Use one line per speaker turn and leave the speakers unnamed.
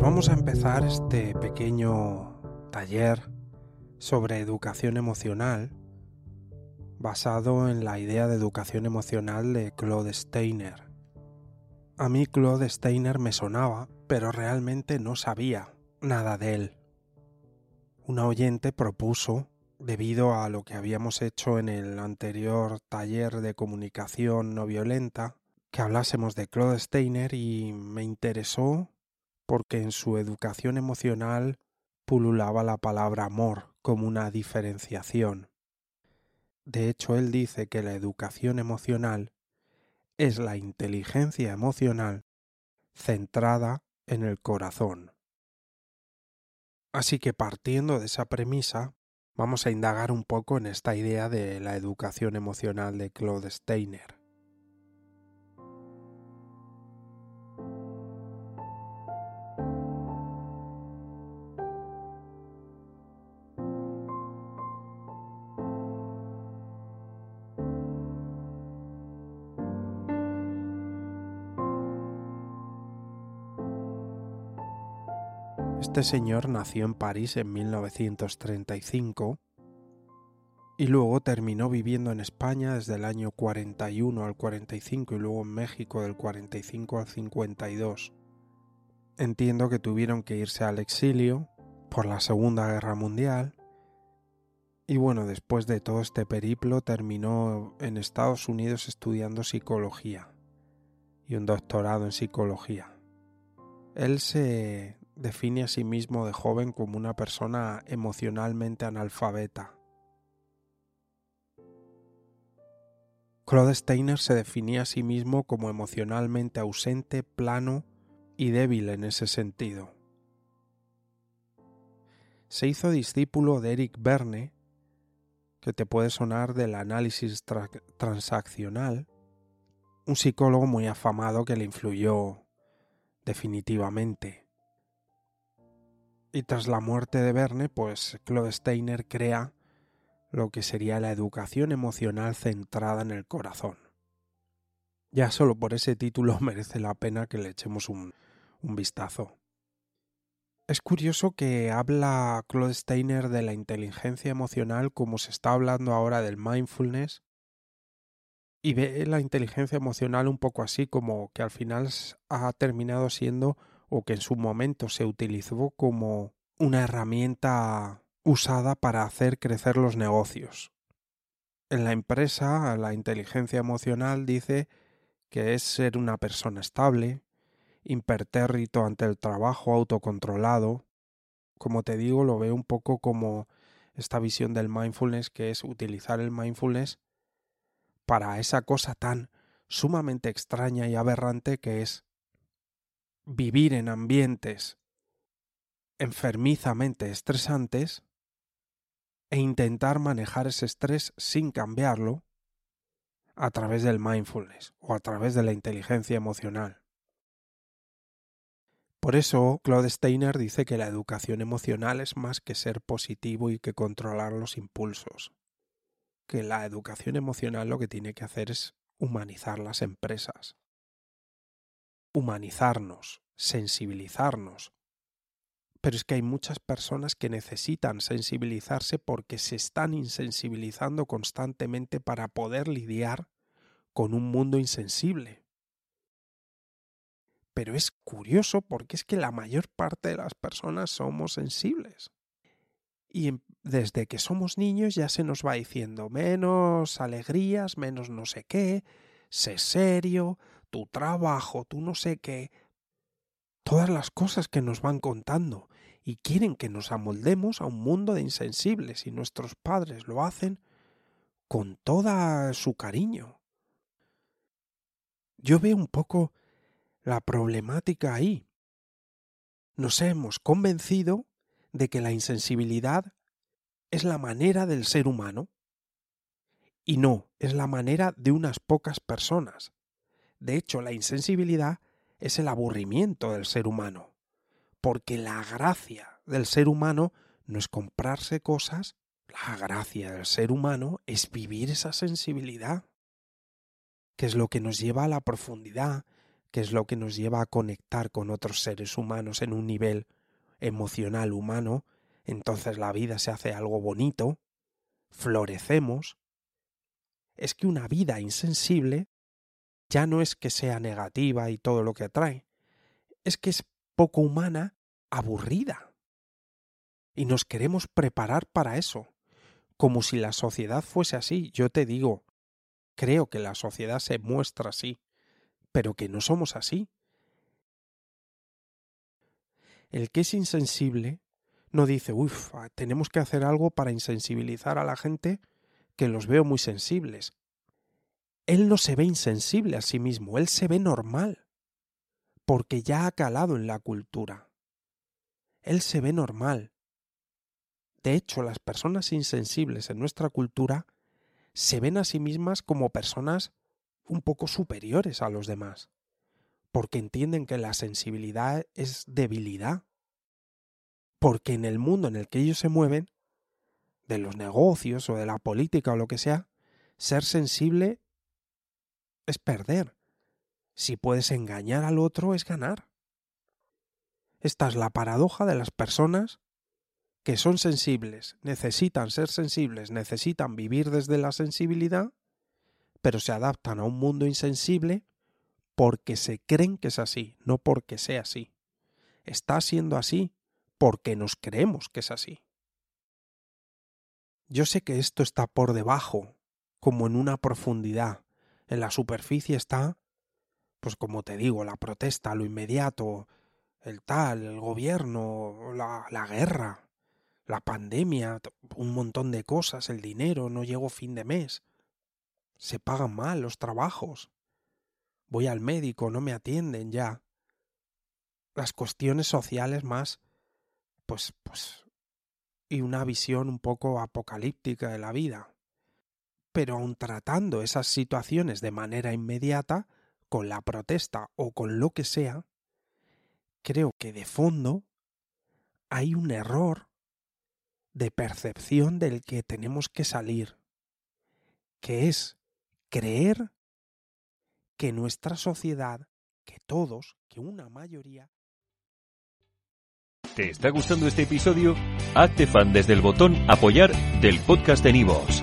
Pues vamos a empezar este pequeño taller sobre educación emocional basado en la idea de educación emocional de Claude Steiner. A mí Claude Steiner me sonaba, pero realmente no sabía nada de él. Una oyente propuso, debido a lo que habíamos hecho en el anterior taller de comunicación no violenta, que hablásemos de Claude Steiner y me interesó porque en su educación emocional pululaba la palabra amor como una diferenciación. De hecho, él dice que la educación emocional es la inteligencia emocional centrada en el corazón. Así que partiendo de esa premisa, vamos a indagar un poco en esta idea de la educación emocional de Claude Steiner. Este señor nació en París en 1935 y luego terminó viviendo en España desde el año 41 al 45 y luego en México del 45 al 52. Entiendo que tuvieron que irse al exilio por la Segunda Guerra Mundial y bueno, después de todo este periplo terminó en Estados Unidos estudiando psicología y un doctorado en psicología. Él se define a sí mismo de joven como una persona emocionalmente analfabeta. Claude Steiner se definía a sí mismo como emocionalmente ausente, plano y débil en ese sentido. Se hizo discípulo de Eric Berne, que te puede sonar del análisis transaccional, un psicólogo muy afamado que le influyó definitivamente. Y tras la muerte de Verne, pues Claude Steiner crea lo que sería la educación emocional centrada en el corazón. Ya solo por ese título merece la pena que le echemos un, un vistazo. Es curioso que habla Claude Steiner de la inteligencia emocional como se está hablando ahora del mindfulness y ve la inteligencia emocional un poco así como que al final ha terminado siendo o que en su momento se utilizó como una herramienta usada para hacer crecer los negocios. En la empresa, la inteligencia emocional dice que es ser una persona estable, impertérrito ante el trabajo autocontrolado. Como te digo, lo veo un poco como esta visión del mindfulness, que es utilizar el mindfulness para esa cosa tan sumamente extraña y aberrante que es vivir en ambientes enfermizamente estresantes e intentar manejar ese estrés sin cambiarlo a través del mindfulness o a través de la inteligencia emocional. Por eso, Claude Steiner dice que la educación emocional es más que ser positivo y que controlar los impulsos. Que la educación emocional lo que tiene que hacer es humanizar las empresas, humanizarnos, sensibilizarnos. Pero es que hay muchas personas que necesitan sensibilizarse porque se están insensibilizando constantemente para poder lidiar con un mundo insensible. Pero es curioso porque es que la mayor parte de las personas somos sensibles. Y desde que somos niños ya se nos va diciendo menos alegrías, menos no sé qué, sé serio, tu trabajo, tú no sé qué. todas las cosas que nos van contando y quieren que nos amoldemos a un mundo de insensibles y nuestros padres lo hacen con toda su cariño. Yo veo un poco la problemática ahí. Nos hemos convencido de que la insensibilidad es la manera del ser humano. Y no, es la manera de unas pocas personas. De hecho, la insensibilidad es el aburrimiento del ser humano. Porque la gracia del ser humano no es comprarse cosas, la gracia del ser humano es vivir esa sensibilidad, que es lo que nos lleva a la profundidad, que es lo que nos lleva a conectar con otros seres humanos en un nivel emocional humano, entonces la vida se hace algo bonito, florecemos. Es que una vida insensible ya no es que sea negativa y todo lo que atrae, es que es poco humana, aburrida. Y nos queremos preparar para eso, como si la sociedad fuese así. Yo te digo, creo que la sociedad se muestra así, pero que no somos así. El que es insensible no dice, uff, tenemos que hacer algo para insensibilizar a la gente que los veo muy sensibles. Él no se ve insensible a sí mismo, él se ve normal, porque ya ha calado en la cultura. Él se ve normal. De hecho, las personas insensibles en nuestra cultura se ven a sí mismas como personas un poco superiores a los demás, porque entienden que la sensibilidad es debilidad, porque en el mundo en el que ellos se mueven, de los negocios o de la política o lo que sea, ser sensible es perder. Si puedes engañar al otro es ganar. Esta es la paradoja de las personas que son sensibles, necesitan ser sensibles, necesitan vivir desde la sensibilidad, pero se adaptan a un mundo insensible porque se creen que es así, no porque sea así. Está siendo así porque nos creemos que es así. Yo sé que esto está por debajo, como en una profundidad. En la superficie está, pues como te digo, la protesta, lo inmediato, el tal, el gobierno, la, la guerra, la pandemia, un montón de cosas, el dinero, no llego fin de mes, se pagan mal los trabajos, voy al médico, no me atienden ya. Las cuestiones sociales más, pues, pues, y una visión un poco apocalíptica de la vida. Pero aun tratando esas situaciones de manera inmediata, con la protesta o con lo que sea, creo que de fondo hay un error de percepción del que tenemos que salir, que es creer que nuestra sociedad, que todos, que una mayoría...
¿Te está gustando este episodio? Hazte fan desde el botón apoyar del podcast de Nivos.